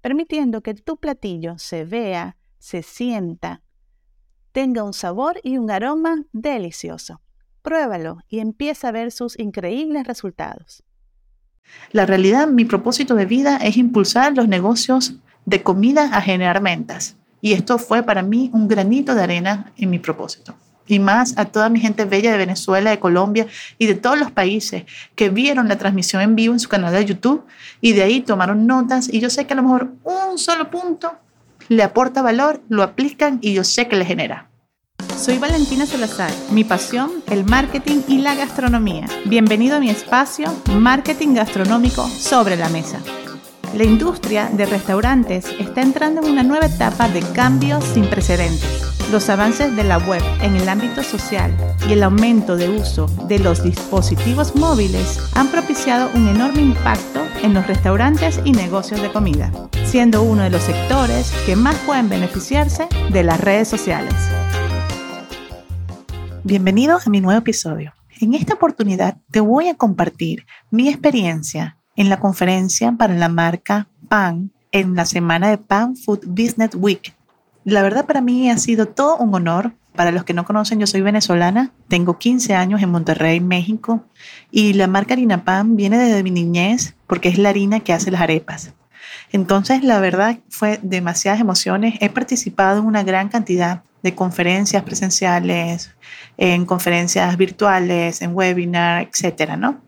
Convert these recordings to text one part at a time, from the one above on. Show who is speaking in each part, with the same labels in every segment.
Speaker 1: permitiendo que tu platillo se vea, se sienta, tenga un sabor y un aroma delicioso. Pruébalo y empieza a ver sus increíbles resultados.
Speaker 2: La realidad, mi propósito de vida es impulsar los negocios de comida a generar ventas. Y esto fue para mí un granito de arena en mi propósito. Y más a toda mi gente bella de Venezuela, de Colombia y de todos los países que vieron la transmisión en vivo en su canal de YouTube y de ahí tomaron notas. Y yo sé que a lo mejor un solo punto le aporta valor, lo aplican y yo sé que le genera.
Speaker 1: Soy Valentina Salazar. Mi pasión, el marketing y la gastronomía. Bienvenido a mi espacio Marketing Gastronómico sobre la Mesa. La industria de restaurantes está entrando en una nueva etapa de cambios sin precedentes. Los avances de la web en el ámbito social y el aumento de uso de los dispositivos móviles han propiciado un enorme impacto en los restaurantes y negocios de comida, siendo uno de los sectores que más pueden beneficiarse de las redes sociales.
Speaker 2: Bienvenido a mi nuevo episodio. En esta oportunidad te voy a compartir mi experiencia en la conferencia para la marca PAN en la semana de PAN Food Business Week. La verdad para mí ha sido todo un honor. Para los que no conocen, yo soy venezolana, tengo 15 años en Monterrey, México, y la marca harina PAN viene desde mi niñez porque es la harina que hace las arepas. Entonces, la verdad fue demasiadas emociones. He participado en una gran cantidad de conferencias presenciales, en conferencias virtuales, en webinar, etcétera, ¿no?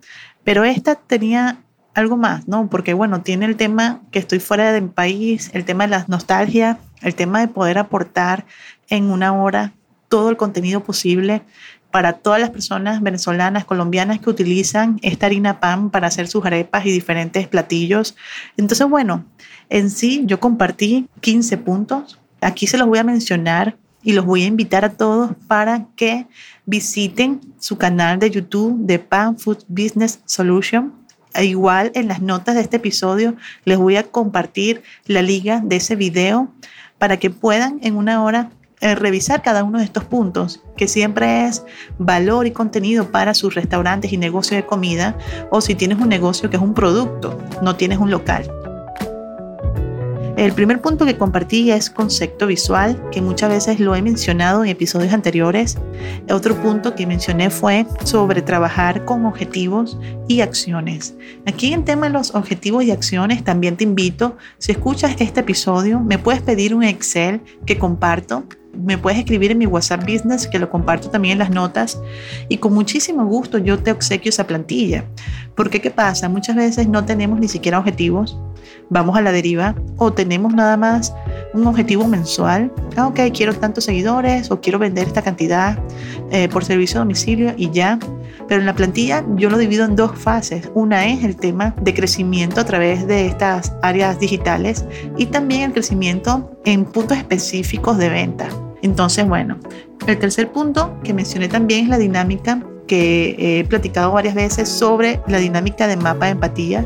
Speaker 2: Pero esta tenía algo más, ¿no? Porque bueno, tiene el tema que estoy fuera del país, el tema de la nostalgia, el tema de poder aportar en una hora todo el contenido posible para todas las personas venezolanas, colombianas que utilizan esta harina pan para hacer sus arepas y diferentes platillos. Entonces, bueno, en sí yo compartí 15 puntos. Aquí se los voy a mencionar y los voy a invitar a todos para que visiten su canal de YouTube de Pan Food Business Solution e igual en las notas de este episodio les voy a compartir la liga de ese video para que puedan en una hora eh, revisar cada uno de estos puntos, que siempre es valor y contenido para sus restaurantes y negocios de comida, o si tienes un negocio que es un producto, no tienes un local. El primer punto que compartí es concepto visual, que muchas veces lo he mencionado en episodios anteriores. Otro punto que mencioné fue sobre trabajar con objetivos y acciones. Aquí en tema de los objetivos y acciones también te invito, si escuchas este episodio, me puedes pedir un Excel que comparto me puedes escribir en mi WhatsApp Business, que lo comparto también en las notas, y con muchísimo gusto yo te obsequio esa plantilla. Porque ¿qué pasa? Muchas veces no tenemos ni siquiera objetivos, vamos a la deriva, o tenemos nada más un objetivo mensual. Ah, ok, quiero tantos seguidores, o quiero vender esta cantidad eh, por servicio a domicilio, y ya. Pero en la plantilla yo lo divido en dos fases. Una es el tema de crecimiento a través de estas áreas digitales y también el crecimiento en puntos específicos de venta. Entonces, bueno, el tercer punto que mencioné también es la dinámica que he platicado varias veces sobre la dinámica de mapa de empatía,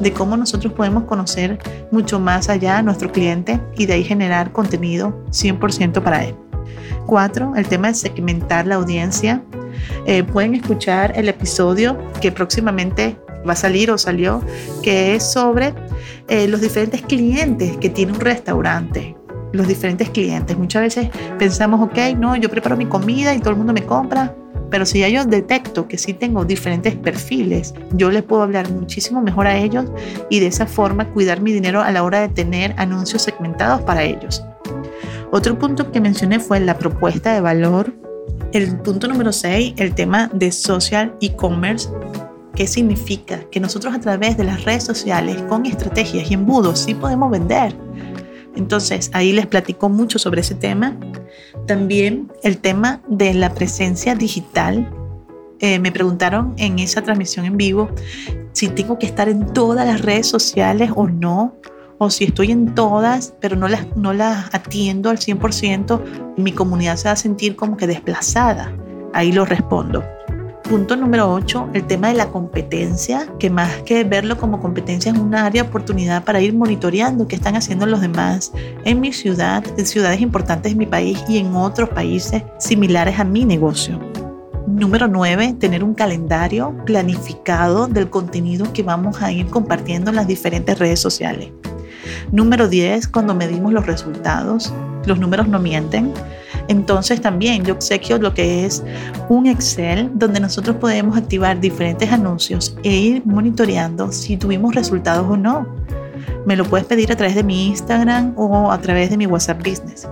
Speaker 2: de cómo nosotros podemos conocer mucho más allá a nuestro cliente y de ahí generar contenido 100% para él. Cuatro, el tema de segmentar la audiencia. Eh, pueden escuchar el episodio que próximamente va a salir o salió, que es sobre eh, los diferentes clientes que tiene un restaurante los diferentes clientes. Muchas veces pensamos, ok, no, yo preparo mi comida y todo el mundo me compra, pero si ya yo detecto que sí tengo diferentes perfiles, yo les puedo hablar muchísimo mejor a ellos y de esa forma cuidar mi dinero a la hora de tener anuncios segmentados para ellos. Otro punto que mencioné fue la propuesta de valor. El punto número 6, el tema de social e-commerce. ¿Qué significa? Que nosotros a través de las redes sociales, con estrategias y embudos, sí podemos vender. Entonces, ahí les platico mucho sobre ese tema. También el tema de la presencia digital. Eh, me preguntaron en esa transmisión en vivo si tengo que estar en todas las redes sociales o no, o si estoy en todas, pero no las, no las atiendo al 100%, mi comunidad se va a sentir como que desplazada. Ahí lo respondo. Punto número 8, el tema de la competencia, que más que verlo como competencia es una área de oportunidad para ir monitoreando qué están haciendo los demás en mi ciudad, en ciudades importantes de mi país y en otros países similares a mi negocio. Número 9, tener un calendario planificado del contenido que vamos a ir compartiendo en las diferentes redes sociales. Número 10, cuando medimos los resultados, los números no mienten. Entonces también yo obsequio lo que es un Excel donde nosotros podemos activar diferentes anuncios e ir monitoreando si tuvimos resultados o no. Me lo puedes pedir a través de mi Instagram o a través de mi WhatsApp Business.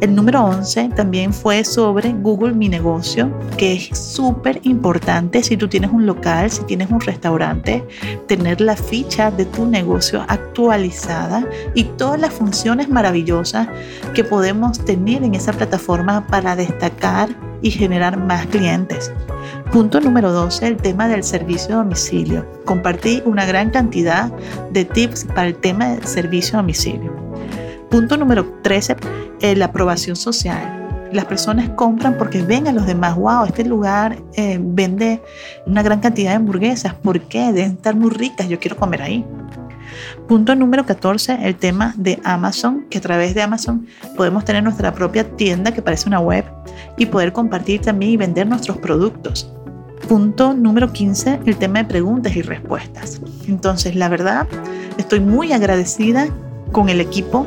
Speaker 2: El número 11 también fue sobre Google Mi Negocio, que es súper importante si tú tienes un local, si tienes un restaurante, tener la ficha de tu negocio actualizada y todas las funciones maravillosas que podemos tener en esa plataforma para destacar y generar más clientes. Punto número 12, el tema del servicio a domicilio. Compartí una gran cantidad de tips para el tema del servicio a domicilio. Punto número 13, eh, la aprobación social. Las personas compran porque ven a los demás, wow, este lugar eh, vende una gran cantidad de hamburguesas, ¿por qué? Deben estar muy ricas, yo quiero comer ahí. Punto número 14, el tema de Amazon, que a través de Amazon podemos tener nuestra propia tienda que parece una web y poder compartir también y vender nuestros productos. Punto número 15, el tema de preguntas y respuestas. Entonces, la verdad, estoy muy agradecida con el equipo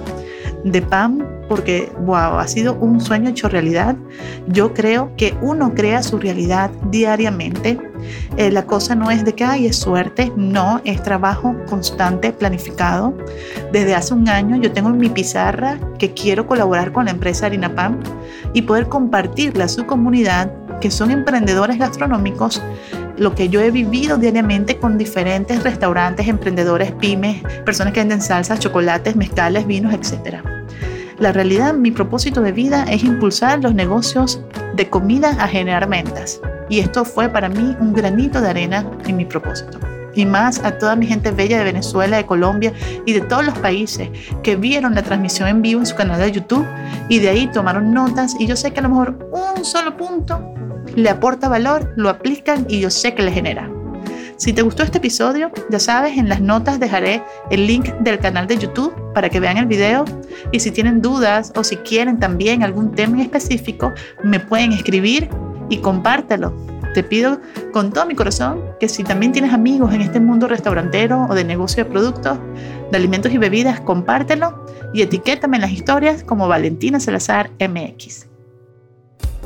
Speaker 2: de PAM porque wow, ha sido un sueño hecho realidad. Yo creo que uno crea su realidad diariamente. Eh, la cosa no es de que hay es suerte, no, es trabajo constante, planificado. Desde hace un año yo tengo en mi pizarra que quiero colaborar con la empresa Harina PAM y poder compartirle a su comunidad que son emprendedores gastronómicos lo que yo he vivido diariamente con diferentes restaurantes, emprendedores, pymes, personas que venden salsas, chocolates, mezcales, vinos, etc. La realidad, mi propósito de vida es impulsar los negocios de comida a generar ventas. Y esto fue para mí un granito de arena en mi propósito. Y más a toda mi gente bella de Venezuela, de Colombia y de todos los países que vieron la transmisión en vivo en su canal de YouTube y de ahí tomaron notas. Y yo sé que a lo mejor un solo punto le aporta valor, lo aplican y yo sé que le genera. Si te gustó este episodio, ya sabes, en las notas dejaré el link del canal de YouTube para que vean el video y si tienen dudas o si quieren también algún tema específico, me pueden escribir y compártelo. Te pido con todo mi corazón que si también tienes amigos en este mundo restaurantero o de negocio de productos, de alimentos y bebidas, compártelo y etiquétame en las historias como Valentina Salazar MX.